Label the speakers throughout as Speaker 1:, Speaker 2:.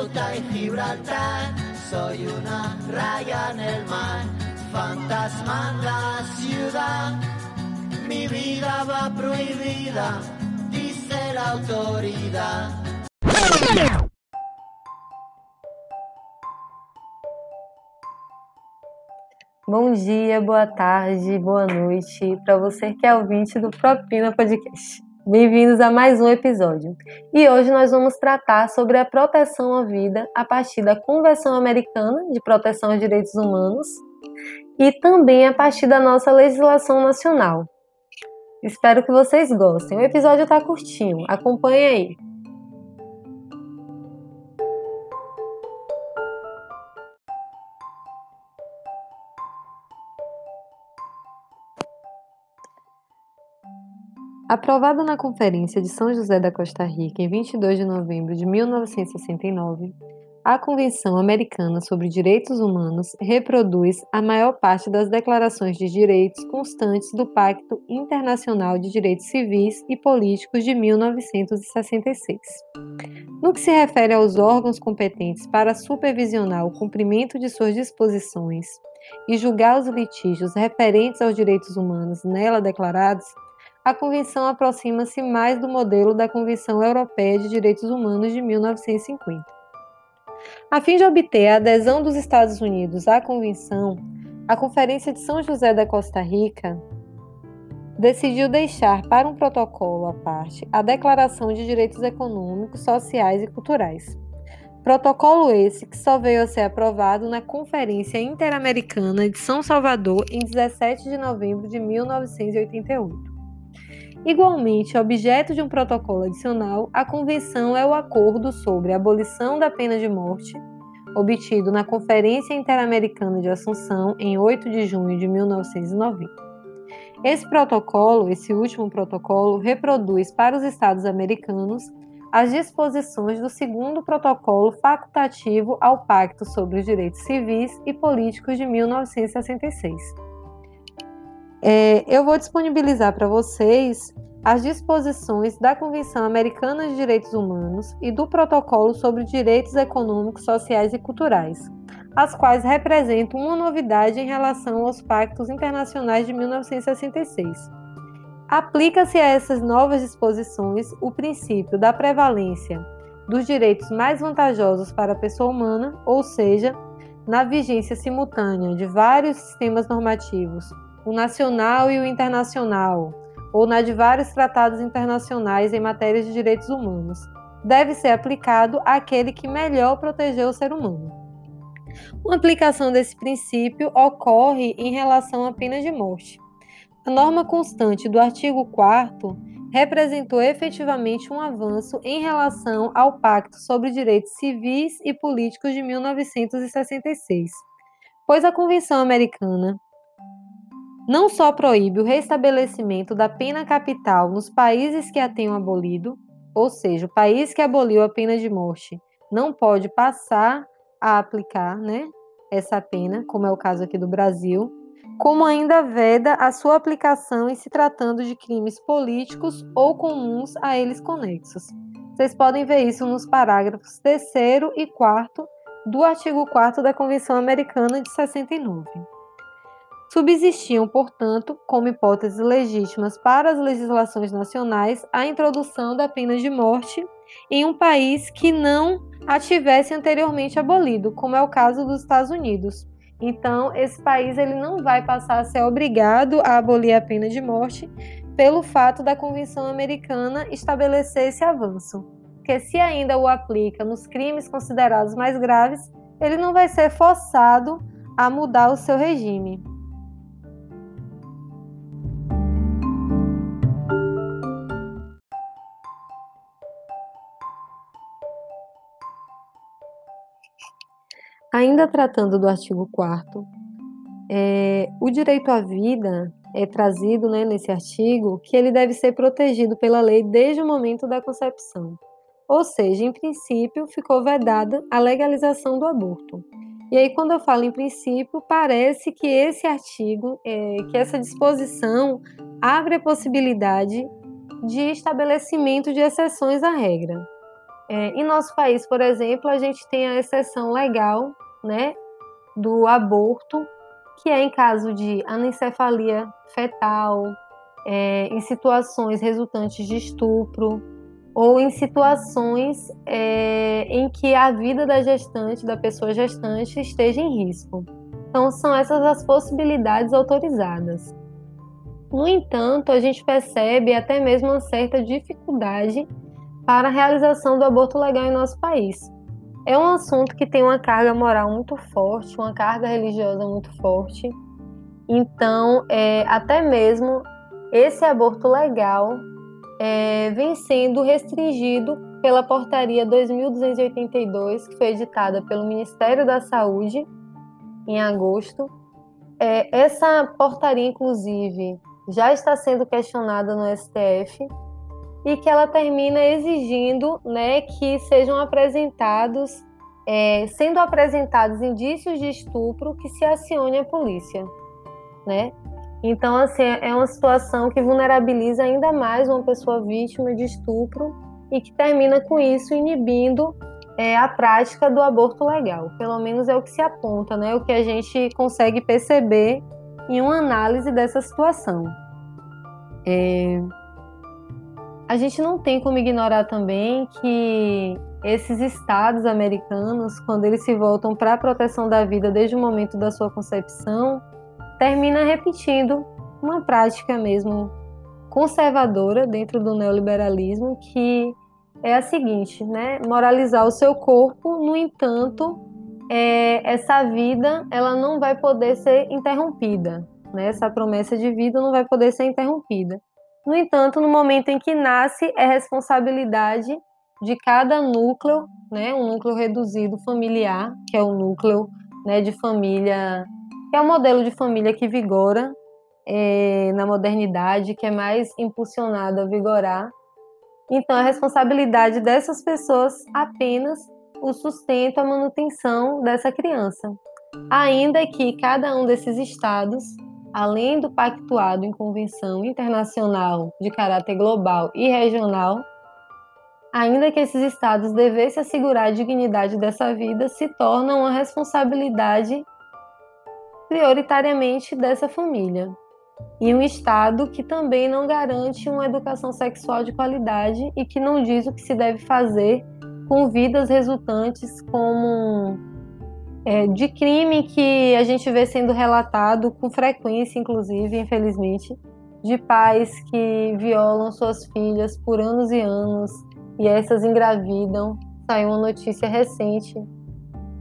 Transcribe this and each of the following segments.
Speaker 1: Ceuta y Gibraltar. Soy una raya en el mar, fantasma en la ciudad. Mi vida va prohibida, dice la autoridad.
Speaker 2: Bom dia, boa tarde, boa noite para você que é ouvinte do Propina Podcast. Bem-vindos a mais um episódio. E hoje nós vamos tratar sobre a proteção à vida a partir da Convenção Americana de Proteção aos Direitos Humanos e também a partir da nossa legislação nacional. Espero que vocês gostem. O episódio está curtinho, acompanhe aí. Aprovada na Conferência de São José da Costa Rica em 22 de novembro de 1969, a Convenção Americana sobre Direitos Humanos reproduz a maior parte das declarações de direitos constantes do Pacto Internacional de Direitos Civis e Políticos de 1966. No que se refere aos órgãos competentes para supervisionar o cumprimento de suas disposições e julgar os litígios referentes aos direitos humanos nela declarados, a Convenção aproxima-se mais do modelo da Convenção Europeia de Direitos Humanos de 1950. A fim de obter a adesão dos Estados Unidos à Convenção, a Conferência de São José da Costa Rica decidiu deixar para um protocolo à parte a Declaração de Direitos Econômicos, Sociais e Culturais. Protocolo esse que só veio a ser aprovado na Conferência Interamericana de São Salvador em 17 de novembro de 1988. Igualmente, objeto de um protocolo adicional, a Convenção é o acordo sobre a abolição da pena de morte, obtido na Conferência Interamericana de Assunção em 8 de junho de 1990. Esse protocolo, esse último protocolo, reproduz para os Estados americanos as disposições do segundo protocolo facultativo ao Pacto sobre os Direitos Civis e Políticos de 1966 é, eu vou disponibilizar para vocês as disposições da Convenção Americana de Direitos Humanos e do Protocolo sobre Direitos Econômicos, Sociais e Culturais, as quais representam uma novidade em relação aos pactos internacionais de 1966. Aplica-se a essas novas disposições o princípio da prevalência dos direitos mais vantajosos para a pessoa humana, ou seja, na vigência simultânea de vários sistemas normativos o nacional e o internacional, ou na de vários tratados internacionais em matéria de direitos humanos, deve ser aplicado àquele que melhor protegeu o ser humano. Uma aplicação desse princípio ocorre em relação à pena de morte. A norma constante do artigo 4 representou efetivamente um avanço em relação ao Pacto sobre Direitos Civis e Políticos de 1966, pois a Convenção Americana não só proíbe o restabelecimento da pena capital nos países que a tenham abolido, ou seja, o país que aboliu a pena de morte não pode passar a aplicar né, essa pena, como é o caso aqui do Brasil, como ainda veda a sua aplicação em se tratando de crimes políticos ou comuns a eles conexos. Vocês podem ver isso nos parágrafos 3 e 4 do artigo 4 da Convenção Americana de 69. Subsistiam, portanto, como hipóteses legítimas para as legislações nacionais a introdução da pena de morte em um país que não a tivesse anteriormente abolido, como é o caso dos Estados Unidos. Então, esse país ele não vai passar a ser obrigado a abolir a pena de morte pelo fato da Convenção Americana estabelecer esse avanço. Porque se ainda o aplica nos crimes considerados mais graves, ele não vai ser forçado a mudar o seu regime. Ainda tratando do artigo 4 é, o direito à vida é trazido né, nesse artigo que ele deve ser protegido pela lei desde o momento da concepção. Ou seja, em princípio, ficou vedada a legalização do aborto. E aí, quando eu falo em princípio, parece que esse artigo, é, que essa disposição abre a possibilidade de estabelecimento de exceções à regra. É, em nosso país, por exemplo, a gente tem a exceção legal né, do aborto, que é em caso de anencefalia fetal, é, em situações resultantes de estupro, ou em situações é, em que a vida da gestante, da pessoa gestante, esteja em risco. Então, são essas as possibilidades autorizadas. No entanto, a gente percebe até mesmo uma certa dificuldade para a realização do aborto legal em nosso país. É um assunto que tem uma carga moral muito forte, uma carga religiosa muito forte. Então, é, até mesmo esse aborto legal é, vem sendo restringido pela Portaria 2282, que foi editada pelo Ministério da Saúde em agosto. É, essa portaria, inclusive, já está sendo questionada no STF e que ela termina exigindo né, que sejam apresentados, é, sendo apresentados indícios de estupro, que se acione a polícia. Né? Então, assim, é uma situação que vulnerabiliza ainda mais uma pessoa vítima de estupro e que termina com isso inibindo é, a prática do aborto legal. Pelo menos é o que se aponta, né? O que a gente consegue perceber em uma análise dessa situação. É... A gente não tem como ignorar também que esses estados americanos, quando eles se voltam para a proteção da vida desde o momento da sua concepção, termina repetindo uma prática mesmo conservadora dentro do neoliberalismo, que é a seguinte, né? Moralizar o seu corpo, no entanto, é, essa vida ela não vai poder ser interrompida, né? Essa promessa de vida não vai poder ser interrompida. No entanto, no momento em que nasce, é responsabilidade de cada núcleo, né? Um núcleo reduzido familiar, que é o núcleo né, de família que é o modelo de família que vigora é, na modernidade, que é mais impulsionado a vigorar. Então, a responsabilidade dessas pessoas apenas o sustento, a manutenção dessa criança. Ainda que cada um desses estados, além do pactuado em convenção internacional de caráter global e regional, ainda que esses estados devessem assegurar a dignidade dessa vida, se torna uma responsabilidade prioritariamente dessa família. E um Estado que também não garante uma educação sexual de qualidade e que não diz o que se deve fazer com vidas resultantes como é, de crime que a gente vê sendo relatado com frequência, inclusive, infelizmente, de pais que violam suas filhas por anos e anos e essas engravidam. Saiu uma notícia recente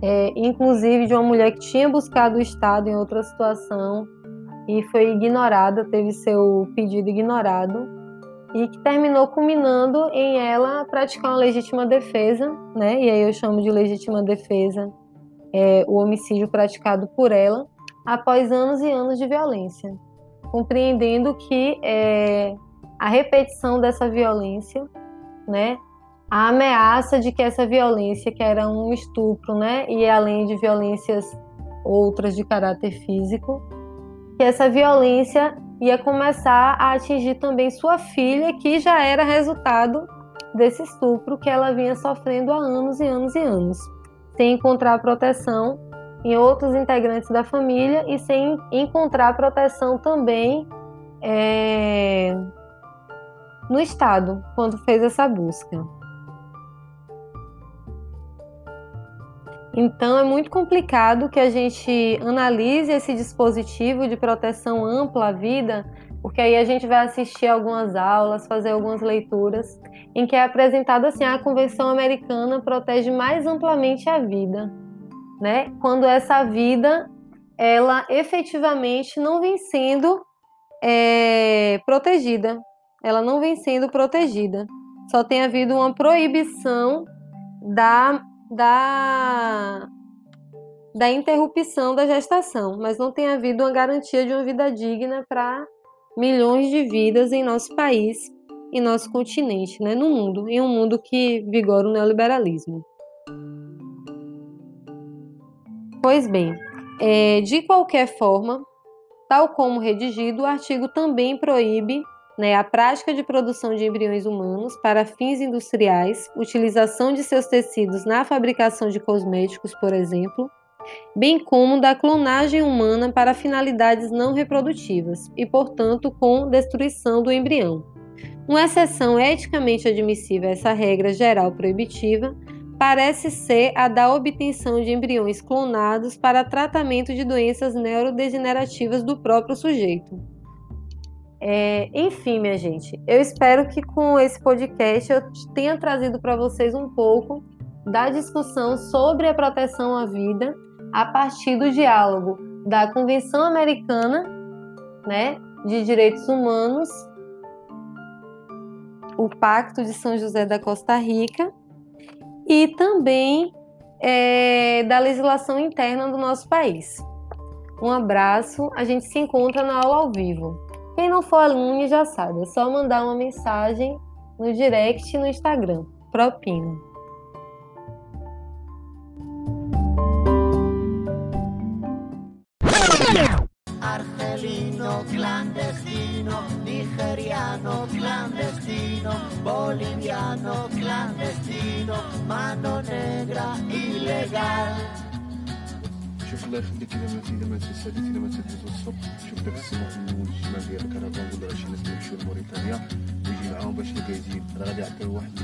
Speaker 2: é, inclusive de uma mulher que tinha buscado o Estado em outra situação e foi ignorada, teve seu pedido ignorado e que terminou culminando em ela praticar uma legítima defesa, né? E aí eu chamo de legítima defesa é, o homicídio praticado por ela após anos e anos de violência, compreendendo que é, a repetição dessa violência, né, a ameaça de que essa violência, que era um estupro, né, e além de violências outras de caráter físico, que essa violência ia começar a atingir também sua filha, que já era resultado desse estupro que ela vinha sofrendo há anos e anos e anos, sem encontrar proteção em outros integrantes da família e sem encontrar proteção também é, no Estado, quando fez essa busca. Então é muito complicado que a gente analise esse dispositivo de proteção ampla à vida, porque aí a gente vai assistir algumas aulas, fazer algumas leituras, em que é apresentado assim: a Convenção Americana protege mais amplamente a vida, né? Quando essa vida ela efetivamente não vem sendo é, protegida, ela não vem sendo protegida. Só tem havido uma proibição da da da interrupção da gestação, mas não tem havido uma garantia de uma vida digna para milhões de vidas em nosso país, em nosso continente, né, no mundo, em um mundo que vigora o neoliberalismo. Pois bem, é, de qualquer forma, tal como redigido, o artigo também proíbe né, a prática de produção de embriões humanos para fins industriais, utilização de seus tecidos na fabricação de cosméticos, por exemplo, bem como da clonagem humana para finalidades não reprodutivas e, portanto, com destruição do embrião. Uma exceção eticamente admissível a essa regra geral proibitiva parece ser a da obtenção de embriões clonados para tratamento de doenças neurodegenerativas do próprio sujeito. É, enfim, minha gente, eu espero que com esse podcast eu tenha trazido para vocês um pouco da discussão sobre a proteção à vida a partir do diálogo da Convenção Americana né, de Direitos Humanos, o Pacto de São José da Costa Rica e também é, da legislação interna do nosso país. Um abraço, a gente se encontra na aula ao vivo. Quem não for aluno já sabe, é só mandar uma mensagem no direct no Instagram. Propino.
Speaker 1: Nigeriano clandestino, boliviano clandestino, mano negra ilegal. شوف الله يخليك اذا ما اذا ما تسالي اذا ما تدوز الصبح شوف داك السماء من الشمال ديال الكرفان ولا شي ناس يمشيو لموريتانيا ويجي معاهم باش يلقى يزيد راه غادي يعطيو واحد